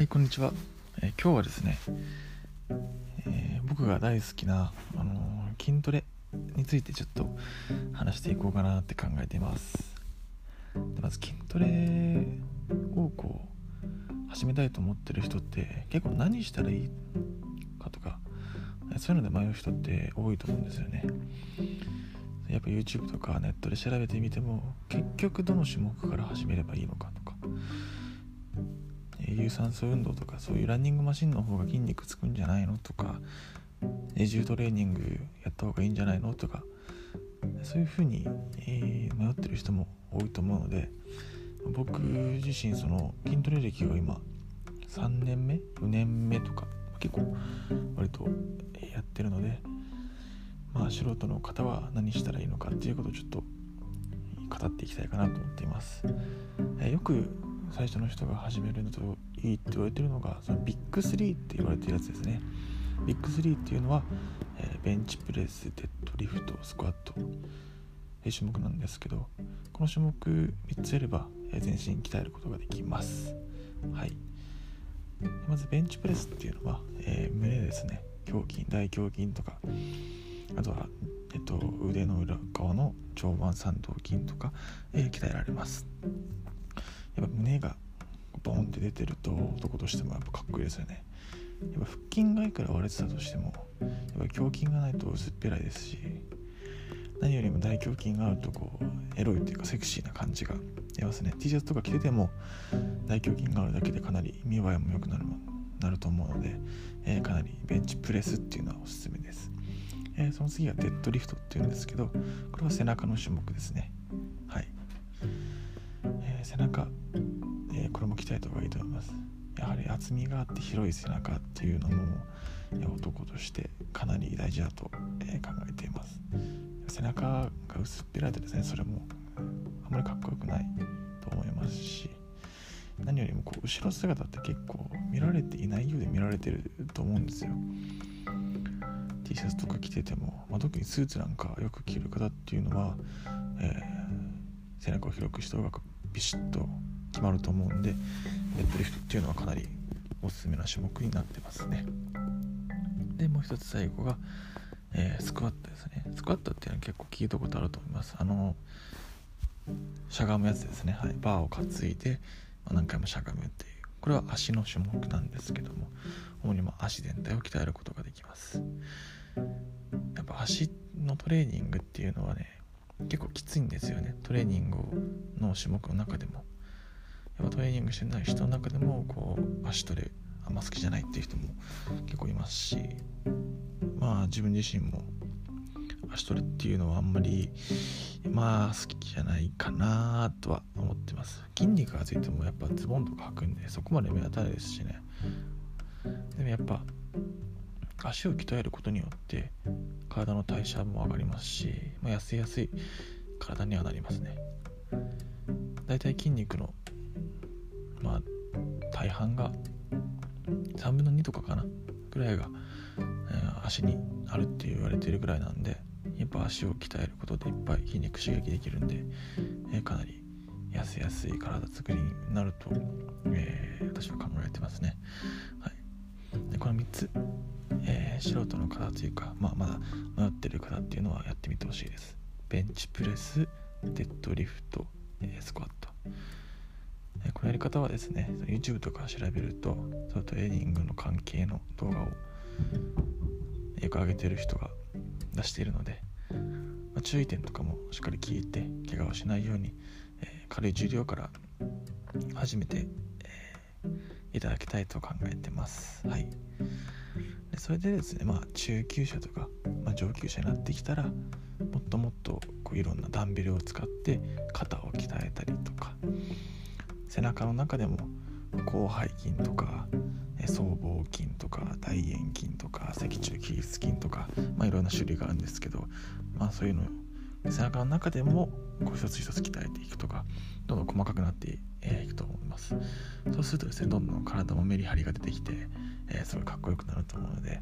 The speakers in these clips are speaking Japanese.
はいこんにちは、え今日はですね、えー僕が大好きな、あのー筋トレについてちょっと話していこうかなって考えています。でまず筋トレをこう始めたいと思ってる人って結構何したらいいかとかそういうので迷う人って多いと思うんですよね。やっぱ YouTube とかネットで調べてみても結局どの種目から始めればいいのかとか有酸素運動とかそういうランニングマシンの方が筋肉つくんじゃないのとかえー重トレーニングやった方がいいんじゃないのとかそういうふうに、えー迷ってる人も多いと思うので僕自身その筋トレ歴が今3年目？4年目とか結構割とえーやってるのでまあ素人の方は何したらいいのかっていうことをちょっと語っていきたいかなと思っています、えーよく最初の人が始めるのといいって言われてるのがそのビッグ3って言われてるやつですね。ビッグ3っていうのは、えーベンチプレスデッドリフトスクワット。いう種目なんですけどこの種目3つやれば、えー全身鍛えることができます。はい。まずベンチプレスっていうのは、えー胸ですね。胸筋大胸筋とかあとは、えっと、腕の裏側の上腕三頭筋とか、えー鍛えられます。やっぱ胸がボンって出てると男としてもやっぱかっこいいですよね。やっぱ腹筋がいくら割れてたとしてもやっぱ胸筋がないと薄っぺらいですし何よりも大胸筋があるとこうエロいっていうかセクシーな感じが出ますね。T シャツとか着てても大胸筋があるだけでかなり見栄えも良くなるなると思うので、えーかなりベンチプレスっていうのはおすすめです、えーその次はデッドリフトっていうんですけどこれは背中の種目ですね。はい、中、えーこれも鍛えた方がいいと思います。やはり厚みがあって広い背中っていうのも男としてかなり大事だと、え考えています。背中が薄っぺらいとですねそれもあまりかっこよくないと思いますし何よりもこう後ろ姿って結構見られていないようで見られてると思うんですよ。T シャツとか着てても、まあ、特にスーツなんかよく着る方っていうのは、えー背中を広くした方がビシッと決まると思うんでデッドリフトっていうのはかなりおすすめな種目になってますね。でもう一つ最後が、えースクワットですね。スクワットっていうのは結構聞いたことあると思います。あのしゃがむやつですね、はい、バーを担いで、まあ何回もしゃがむっていう。これは足の種目なんですけども主にま足全体を鍛えることができます。やっぱ足のトレーニングっていうのはね結構きついんですよね。トレーニングの種目の中でも。やっぱトレーニングしてない人の中でもこう足トレあんま好きじゃないっていう人も結構いますし。まあ自分自身も足トレっていうのはあんまりまあ好きじゃないかなとは思ってます。筋肉がついてもやっぱズボンとか履くんでそこまで目立たないですしね。でもやっぱ足を鍛えることによって体の代謝も上がりますし、まあ、痩せやすい体にはなりますね。だいたい筋肉のまあ大半が3分の2とかかなぐらいが、えー足にあるって言われてるぐらいなんでやっぱ足を鍛えることでいっぱい筋肉刺激できるんで、えーかなり痩せやすい体作りになると、えー私は考えてますね。はい。でこの3つえー素人の方というか、まあ、まだ迷ってる方っていうのはやってみてほしいです。ベンチプレスデッドリフト、えースクワット、えこのやり方はですね YouTube とか調べるとそのトレーニングの関係の動画をよく上げてる人が出しているので、まあ注意点とかもしっかり聞いて怪我をしないように、えー軽い重量から始めて、いただきたいと考えてます。はい。でそれでですねまあ中級者とか、まあ、上級者になってきたらもっともっとこういろんなダンベルを使って肩を鍛えたりとか背中の中でも広背筋とか僧帽筋とか大円筋とか脊柱起立筋とか、まあ、いろんな種類があるんですけど、まあ、そういうのを背中の中でもこう一つ一つ鍛えていくとかどんどん細かくなっていくと思います。そうするとですねどんどん体もメリハリが出てきて、えーすごいかっこよくなると思うので、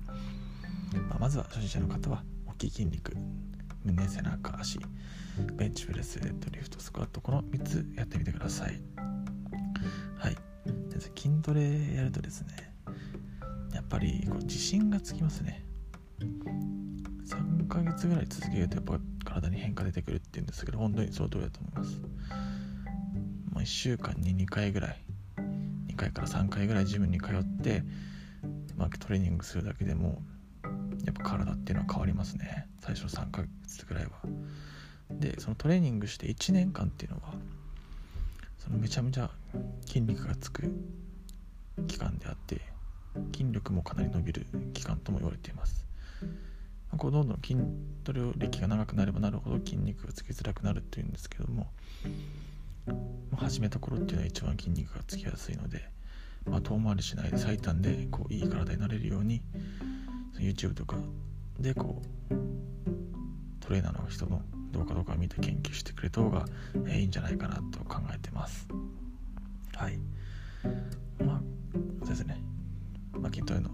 まあ、まずは初心者の方は大きい筋肉胸背中足ベンチプレスデッドリフトスクワットこの3つやってみてください。はい。でですね筋トレやるとですねやっぱりこう自信がつきますね。3ヶ月ぐらい続けるとやっぱ体に変化出てくるって言うんですけど本当にその通りだと思います、まあ、1週間に2回ぐらい2回から3回ぐらいジムに通って、まあ、トレーニングするだけでもやっぱ体っていうのは変わりますね。最初3ヶ月ぐらいは。でそのトレーニングして1年間っていうのはそのめちゃめちゃ筋肉がつく期間であって筋力もかなり伸びる期間とも言われています。こうどんどん筋トレ歴が長くなればなるほど筋肉がつきづらくなるっていうんですけども始めた頃っていうのは一番筋肉がつきやすいので、まあ、遠回りしないで最短でこういい体になれるように YouTube とかでこうトレーナーの人の動画とか見て研究してくれた方が、いいんじゃないかなと考えてます。はい。まあそうですね、まあ、筋トレの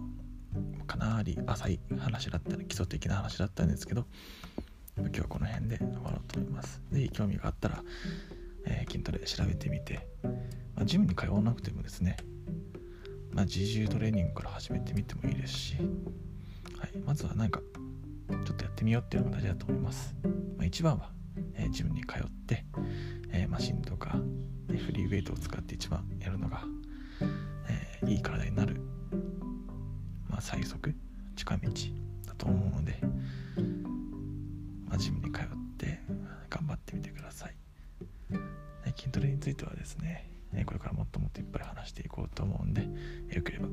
かなり浅い話だったり基礎的な話だったんですけど今日はこの辺で終わろうと思います。是非興味があったら、えー、筋トレ調べてみて、まあ、ジムに通わなくてもですねまあ、自重トレーニングから始めてみてもいいですしはい、まずは何かちょっとやってみようっていうのが大事だと思います、まあ、一番は、えー、ジムに通って、えー、マシンとか、フリーウェイトを使って一番やるのが、え、いい体になる、最速近道だと思うので、まあ、ジムに通って頑張ってみてください、筋トレについてはですねこれからもっともっといっぱい話していこうと思うんでよければ、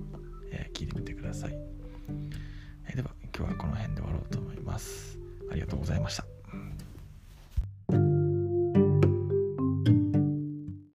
え聞いてみてください。では今日はこの辺で終わろうと思います。ありがとうございました。